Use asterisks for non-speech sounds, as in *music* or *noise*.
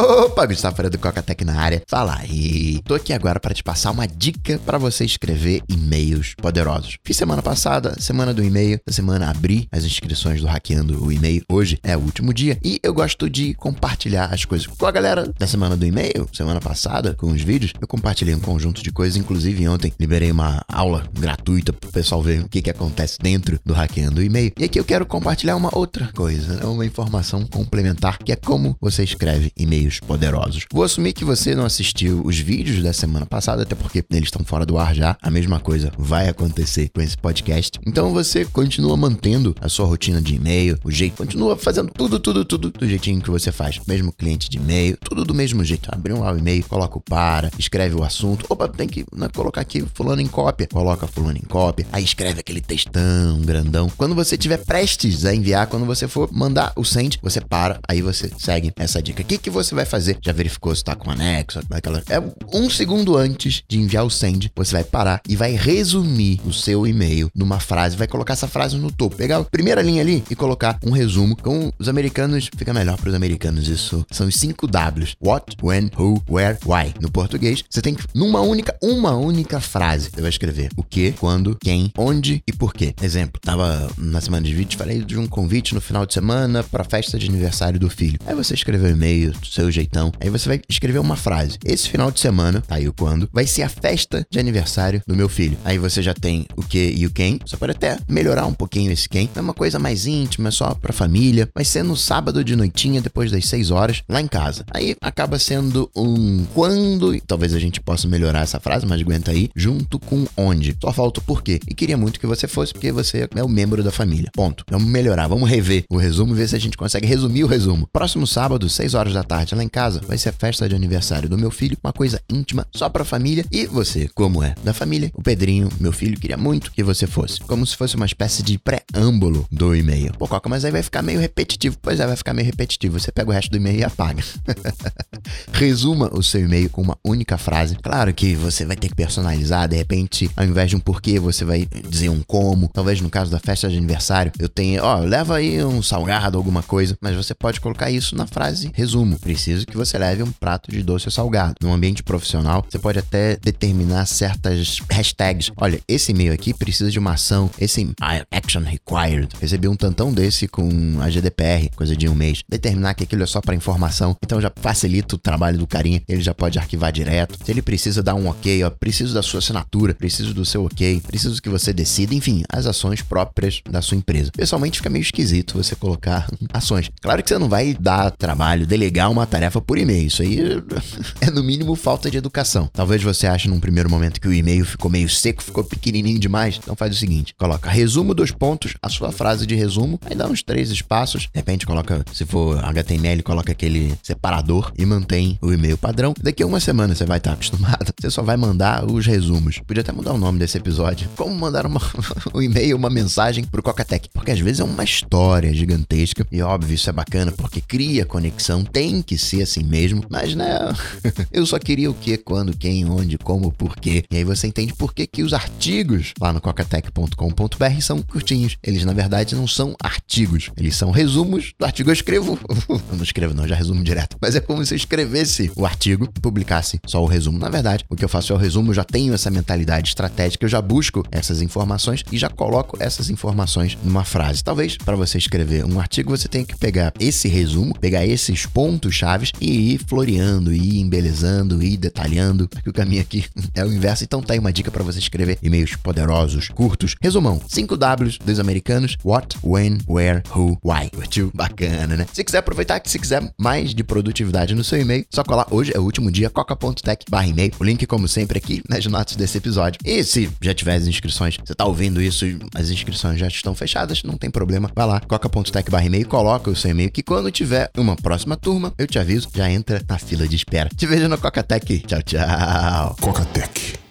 Opa, Gustavo Freire do Cocatec na área. Fala aí. Tô aqui agora para te passar uma dica para você escrever e-mails poderosos. Fiz semana passada, semana do e-mail. Essa semana abri as inscrições do Hackeando o E-mail. Hoje é o último dia e eu gosto de compartilhar as coisas com a galera da semana do e-mail. Semana passada, com os vídeos, eu compartilhei um conjunto de coisas. Inclusive, ontem liberei uma aula gratuita pro pessoal ver o que, que acontece dentro do Hackeando o E-mail. E aqui eu quero compartilhar uma outra coisa, né? uma informação complementar, que é como você escreve poderosos. Vou assumir que você não assistiu os vídeos da semana passada, até porque eles estão fora do ar já. A mesma coisa vai acontecer com esse podcast. Então você continua mantendo a sua rotina de e-mail, o jeito, continua fazendo tudo, tudo, tudo do jeitinho que você faz. Mesmo cliente de e-mail, tudo do mesmo jeito. Abre um e-mail, coloca o para, escreve o assunto. Opa, tem que né, colocar aqui fulano em cópia. Coloca fulano em cópia. Aí escreve aquele textão grandão. Quando você tiver prestes a enviar, quando você for mandar o send, você para, aí você segue essa dica. O que, que você vai fazer? Já verificou se tá com anexo? Aquela... É um segundo antes de enviar o send, você vai parar e vai resumir o seu e-mail numa frase, vai colocar essa frase no topo. Pegar a primeira linha ali e colocar um resumo. Com os americanos, fica melhor para os americanos isso. São os cinco Ws. What, when, who, where, why. No português, você tem que, numa única, uma única frase, você vai escrever o que, quando, quem, onde e por quê. Exemplo, tava na semana de vídeos, falei de um convite no final de semana para festa de aniversário do filho. Aí você escreveu e-mail seu jeitão. Aí você vai escrever uma frase. Esse final de semana, tá aí o quando, vai ser a festa de aniversário do meu filho. Aí você já tem o que e o quem. Você pode até melhorar um pouquinho esse quem. É uma coisa mais íntima, só pra família. Vai ser no sábado de noitinha, depois das 6 horas, lá em casa. Aí acaba sendo um quando, e talvez a gente possa melhorar essa frase, mas aguenta aí, junto com onde. Só falta o porquê. E queria muito que você fosse, porque você é o membro da família. Ponto. Vamos melhorar, vamos rever o resumo e ver se a gente consegue resumir o resumo. Próximo sábado, 6 horas da tarde, lá em casa, vai ser a festa de aniversário do meu filho, uma coisa íntima, só pra família. E você, como é da família, o Pedrinho, meu filho, queria muito que você fosse. Como se fosse uma espécie de preâmbulo do e-mail. Pô, Coca, mas aí vai ficar meio repetitivo. Pois é, vai ficar meio repetitivo. Você pega o resto do e-mail e apaga. *laughs* Resuma o seu e-mail com uma única frase. Claro que você vai ter que personalizar, de repente, ao invés de um porquê, você vai dizer um como. Talvez no caso da festa de aniversário, eu tenha, ó, leva aí um salgado, alguma coisa, mas você pode colocar isso na frase resumo. Preciso que você leve um prato de doce ou salgado. No ambiente profissional, você pode até determinar certas hashtags. Olha, esse e-mail aqui precisa de uma ação, esse action required. Recebi um tantão desse com a GDPR, coisa de um mês. Determinar que aquilo é só para informação, então já facilita o trabalho do carinha, ele já pode arquivar direto. Se ele precisa dar um ok, ó, preciso da sua assinatura, preciso do seu ok, preciso que você decida, enfim, as ações próprias da sua empresa. Pessoalmente fica meio esquisito você colocar *laughs* ações. Claro que você não vai dar trabalho, delegar uma tarefa por e-mail. Isso aí *laughs* é no mínimo falta de educação. Talvez você ache num primeiro momento que o e-mail ficou meio seco, ficou pequenininho demais. Então faz o seguinte: coloca resumo dos pontos, a sua frase de resumo, aí dá uns três espaços. De repente coloca, se for HTML, coloca aquele separador e mantém o e-mail padrão. Daqui a uma semana você vai estar *laughs* acostumado. Você só vai mandar os resumos. Podia até mudar o nome desse episódio. Como mandar uma, *laughs* um e-mail, uma mensagem pro Cocatec. Porque às vezes é uma história gigantesca. E óbvio, isso é bacana porque cria conexão. Tem que ser assim mesmo. Mas né, *laughs* eu só queria o que, quando, quem, onde, como, por quê. E aí você entende por que, que os artigos lá no cocatec.com.br são curtinhos. Eles, na verdade, não são artigos. Eles são resumos do artigo. Eu escrevo. *laughs* eu não escrevo, não, já resumo direto. Mas é como se eu escrevesse o artigo publicasse só o resumo. Na verdade, o que eu faço é o resumo, eu já tenho essa mentalidade estratégica, eu já busco essas informações e já coloco essas informações numa frase. Talvez para você escrever um artigo você tenha que pegar esse resumo, pegar esses pontos chaves e ir floreando, ir embelezando, ir detalhando, porque o caminho aqui *laughs* é o inverso. Então tá aí uma dica para você escrever e-mails poderosos, curtos. Resumão: 5 Ws dos americanos: what, when, where, who, why. Curtiu? Bacana, né? Se quiser aproveitar se quiser mais de produtividade no seu e-mail, só colar hoje é o último dia coca.tech/e-mail. O link como sempre aqui nas notas desse episódio. E se já tiver as inscrições, você tá ouvindo isso, as inscrições já estão fechadas, não tem problema. Vai lá, coca.tech/e-mail, coloca o seu e-mail que quando tiver uma próxima turma, eu te aviso, já entra na fila de espera. Te vejo no Coca Tech. Tchau, tchau. Coca Tech.